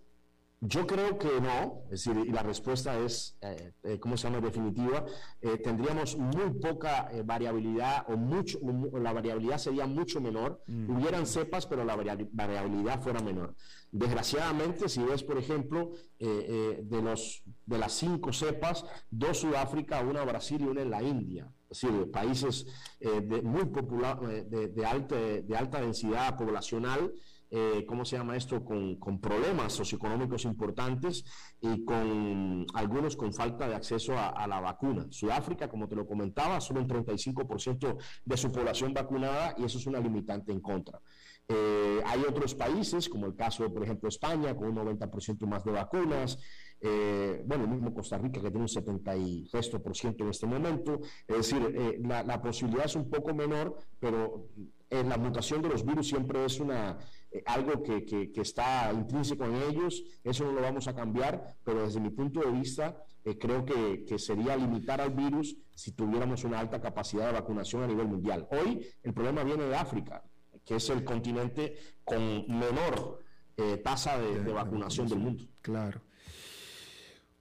Yo creo que no, es decir, y la respuesta es, eh, eh, ¿cómo se llama? Definitiva. Eh, tendríamos muy poca variabilidad o mucho, la variabilidad sería mucho menor. Mm. Hubieran cepas, pero la variabilidad fuera menor. Desgraciadamente, si ves, por ejemplo, de, los, de las cinco cepas, dos Sudáfrica, una Brasil y una en la India. Es decir, países de, muy popular, de, de, alta, de alta densidad poblacional. Eh, ¿cómo se llama esto?, con, problemas socioeconómicos importantes y con algunos con falta de acceso a, la vacuna. Sudáfrica, como te lo comentaba, solo un 35% de su población vacunada y eso es una limitante en contra. Eh, hay otros países, como el caso, por ejemplo, España, con un 90% más de vacunas. Eh, bueno, el mismo Costa Rica, que tiene un 70% en este momento. Es decir, la, la, posibilidad es un poco menor, pero la mutación de los virus siempre es una, eh, algo que, que, está intrínseco en ellos, eso no lo vamos a cambiar, pero desde mi punto de vista eh, creo que, que, sería limitar al virus si tuviéramos una alta capacidad de vacunación a nivel mundial. Hoy el problema viene de África, que es el continente con menor eh, tasa de, vacunación del mundo. Claro.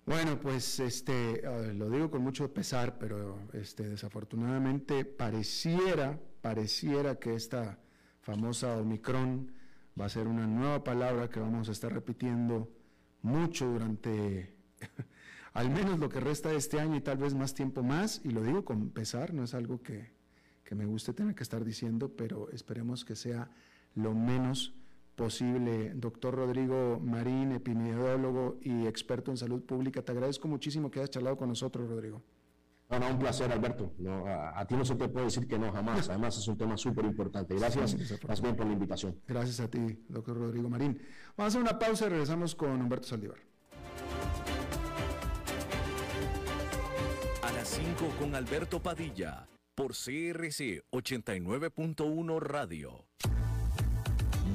Bueno, pues este, lo digo con mucho pesar, pero este, desafortunadamente pareciera, pareciera que esta famosa Omicron va a ser una nueva palabra que vamos a estar repitiendo mucho durante al menos lo que resta de este año y tal vez más tiempo más, y lo digo con pesar, no es algo que, que me guste tener que estar diciendo, pero esperemos que sea lo menos posible. Doctor Rodrigo Marín, epidemiólogo y experto en salud pública, te agradezco muchísimo que hayas charlado con nosotros, Rodrigo. No, no, un placer, Alberto. No, a, ti no se te puede decir que no, jamás. Además, es un tema súper importante. Gracias, más bien por la invitación. Gracias a ti, doctor Rodrigo Marín. Vamos a hacer una pausa y regresamos con Humberto Saldívar. A las 5 con Alberto Padilla, por CRC 89.1 Radio.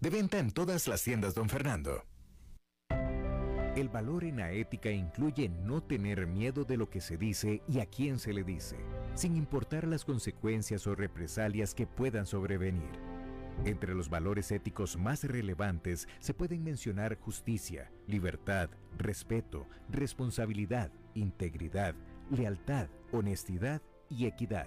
De venta en todas las tiendas, don Fernando. El valor en la ética incluye no tener miedo de lo que se dice y a quién se le dice, sin importar las consecuencias o represalias que puedan sobrevenir. Entre los valores éticos más relevantes se pueden mencionar justicia, libertad, respeto, responsabilidad, integridad, lealtad, honestidad y equidad.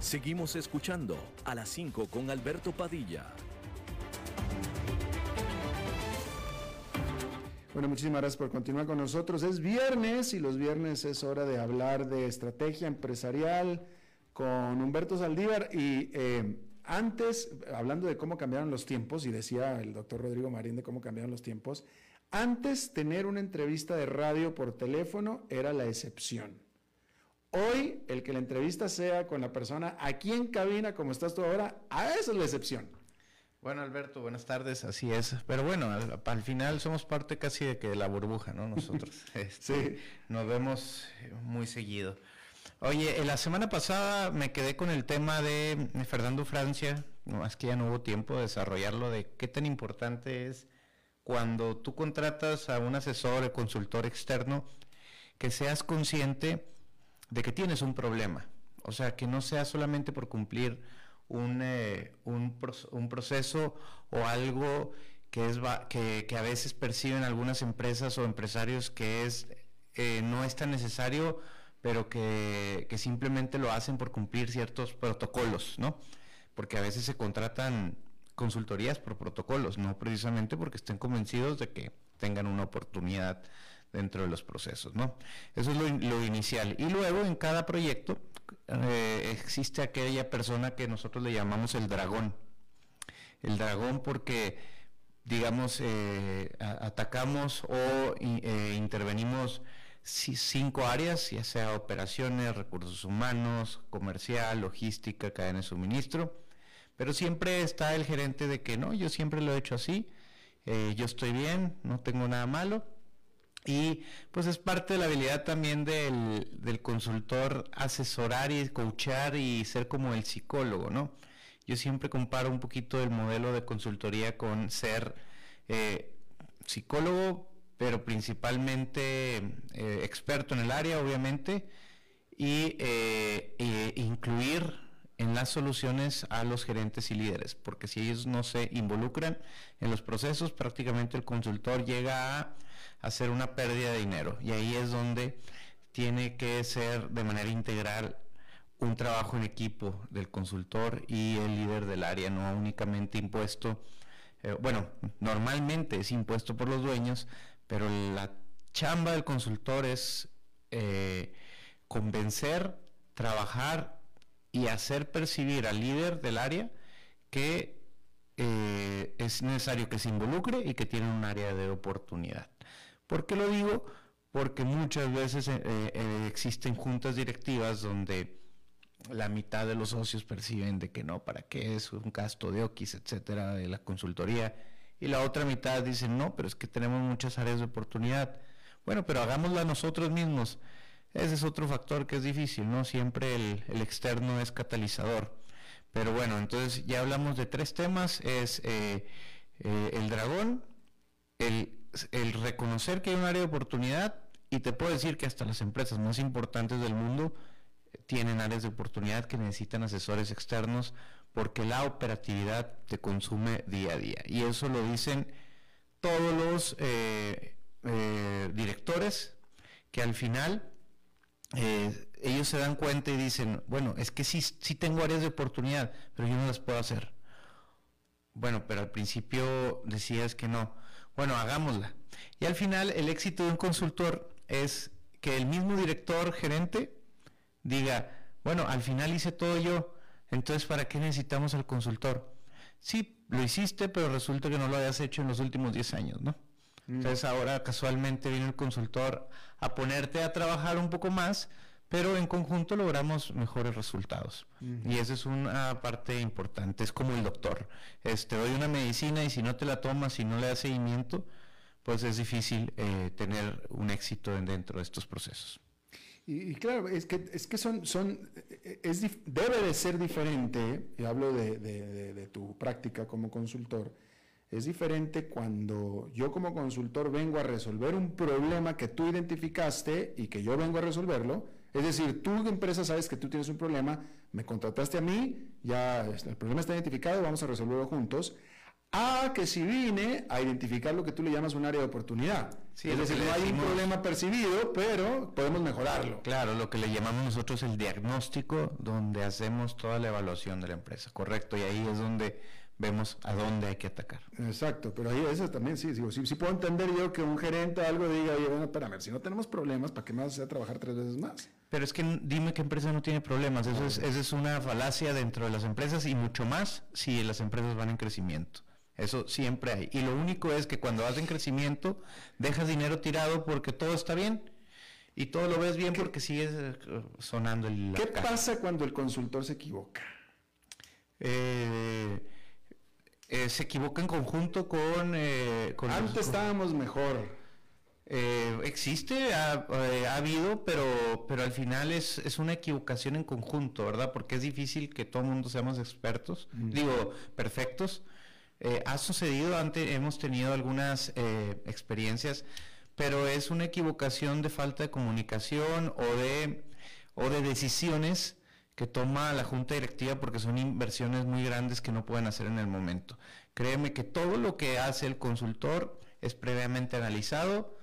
Seguimos escuchando a las 5 con Alberto Padilla. Bueno, muchísimas gracias por continuar con nosotros. Es viernes y los viernes es hora de hablar de estrategia empresarial con Humberto Saldívar y eh, antes, hablando de cómo cambiaron los tiempos, y decía el doctor Rodrigo Marín de cómo cambiaron los tiempos, antes tener una entrevista de radio por teléfono era la excepción. Hoy, el que la entrevista sea con la persona aquí en cabina, como estás tú ahora, a eso es la excepción. Bueno, Alberto, buenas tardes, así es. Pero bueno, al, final somos parte casi de que de la burbuja, ¿no? Nosotros. Este, sí. Nos vemos muy seguido. Oye, la semana pasada me quedé con el tema de Fernando Francia, es que ya no hubo tiempo de desarrollarlo, de qué tan importante es cuando tú contratas a un asesor o consultor externo, que seas consciente de que tienes un problema. O sea, que no sea solamente por cumplir un, eh, un, proceso o algo que, es que, que, a veces perciben algunas empresas o empresarios que es eh, no es tan necesario pero que, simplemente lo hacen por cumplir ciertos protocolos, ¿no? Porque a veces se contratan consultorías por protocolos, no precisamente porque estén convencidos de que tengan una oportunidad dentro de los procesos, ¿no? Eso es lo, inicial. Y luego en cada proyecto eh, existe aquella persona que nosotros le llamamos el dragón. El dragón porque, digamos, eh, atacamos o eh, intervenimos cinco áreas, ya sea operaciones, recursos humanos, comercial, logística, cadena de suministro, pero siempre está el gerente de que no, yo siempre lo he hecho así, yo estoy bien, no tengo nada malo. Y pues es parte de la habilidad también del, del consultor asesorar y coachar y ser como el psicólogo, ¿no? Yo siempre comparo un poquito el modelo de consultoría con ser eh, psicólogo, pero principalmente eh, experto en el área, obviamente, y eh, incluir en las soluciones a los gerentes y líderes, porque si ellos no se involucran en los procesos, prácticamente el consultor llega a hacer una pérdida de dinero, y ahí es donde tiene que ser de manera integral un trabajo en equipo del consultor y el líder del área, no únicamente impuesto, eh, bueno, normalmente es impuesto por los dueños, pero la chamba del consultor es eh, convencer, trabajar y hacer percibir al líder del área que eh, es necesario que se involucre y que tiene un área de oportunidad. ¿Por qué lo digo? Porque muchas veces eh, existen juntas directivas donde la mitad de los socios perciben de que no, ¿para qué es un gasto de Oquis, etcétera, de la consultoría? y la otra mitad dicen, no, pero es que tenemos muchas áreas de oportunidad. Bueno, pero hagámosla nosotros mismos. Ese es otro factor que es difícil, ¿no? Siempre el, externo es catalizador. Pero bueno, entonces ya hablamos de tres temas, es eh, eh, el dragón, el, reconocer que hay un área de oportunidad y te puedo decir que hasta las empresas más importantes del mundo tienen áreas de oportunidad que necesitan asesores externos porque la operatividad te consume día a día. Y eso lo dicen todos los eh, eh, directores que al final eh, ellos se dan cuenta y dicen, bueno, es que sí, sí tengo áreas de oportunidad, pero yo no las puedo hacer. Bueno, pero al principio decías que no. Bueno, hagámosla. Y al final el éxito de un consultor es que el mismo director gerente diga, bueno, al final hice todo yo, entonces, ¿para qué necesitamos al consultor? Sí, lo hiciste, pero resulta que no lo hayas hecho en los últimos 10 años, ¿no? Entonces ahora casualmente viene el consultor a ponerte a trabajar un poco más, pero en conjunto logramos mejores resultados. Y esa es una parte importante, es como el doctor. Este, doy una medicina y si no te la tomas, y no le das seguimiento, pues es difícil eh, tener un éxito dentro de estos procesos. Y, claro, es que, es que son, son es, debe de ser diferente, y hablo de, de, tu práctica como consultor, Es diferente cuando yo como consultor vengo a resolver un problema que tú identificaste y que yo vengo a resolverlo. Es decir, tú empresa sabes que tú tienes un problema, me contrataste a mí, ya el problema está identificado, vamos a resolverlo juntos. A que si vine a identificar lo que tú le llamas un área de oportunidad. es decir, no hay un problema percibido, pero podemos mejorarlo. Claro, lo que le llamamos nosotros el diagnóstico, donde hacemos toda la evaluación de la empresa, correcto, y ahí es donde vemos a dónde hay que atacar. Exacto, pero ahí eso también sí, digo, sí, puedo entender yo que un gerente algo diga, oye, bueno, espérame, si no tenemos problemas, ¿para qué me vas a hacer trabajar tres veces más? Pero es que dime qué empresa no tiene problemas, eso es, esa es una falacia dentro de las empresas y mucho más si las empresas van en crecimiento. Eso siempre hay. Y lo único es que cuando vas en crecimiento, dejas dinero tirado porque todo está bien y todo lo ves bien porque sigues eh, sonando el... ¿Qué pasa cuando el consultor se equivoca? Eh, eh, se equivoca en conjunto con... Eh, Antes estábamos mejor. Eh, existe, ha, habido, pero, pero al final es, es, una equivocación en conjunto, ¿verdad? Porque es difícil que todo el mundo seamos expertos, mm. digo, perfectos. ha sucedido, antes hemos tenido algunas experiencias, pero es una equivocación de falta de comunicación o de, o de decisiones que toma la junta directiva porque son inversiones muy grandes que no pueden hacer en el momento. Créeme que todo lo que hace el consultor es previamente analizado,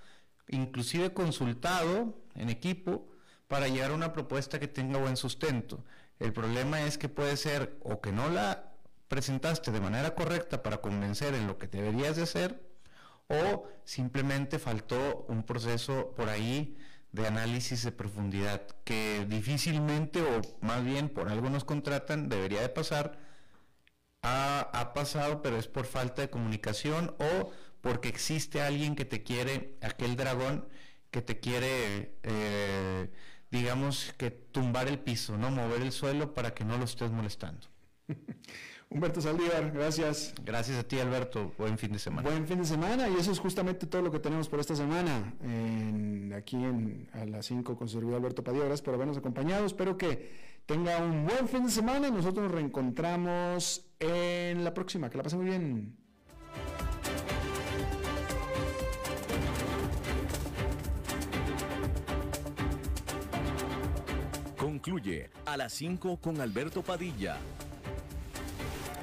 inclusive consultado en equipo para llegar a una propuesta que tenga buen sustento. El problema es que puede ser o que no la presentaste de manera correcta para convencer en lo que deberías de hacer o simplemente faltó un proceso por ahí de análisis de profundidad que difícilmente o más bien por algo nos contratan, debería de pasar, ha, pasado pero es por falta de comunicación o porque existe alguien que te quiere, aquel dragón que te quiere, eh, digamos que tumbar el piso, ¿no? Mover el suelo para que no lo estés molestando. Humberto Saldívar, gracias. Gracias a ti, Alberto. Buen fin de semana. Buen fin de semana, y eso es justamente todo lo que tenemos por esta semana. aquí en, a las 5 con su servidor Alberto Padilla. Gracias por habernos acompañado. Espero que tenga un buen fin de semana y nosotros nos reencontramos en la próxima. Que la pase muy bien. Concluye a las 5 con Alberto Padilla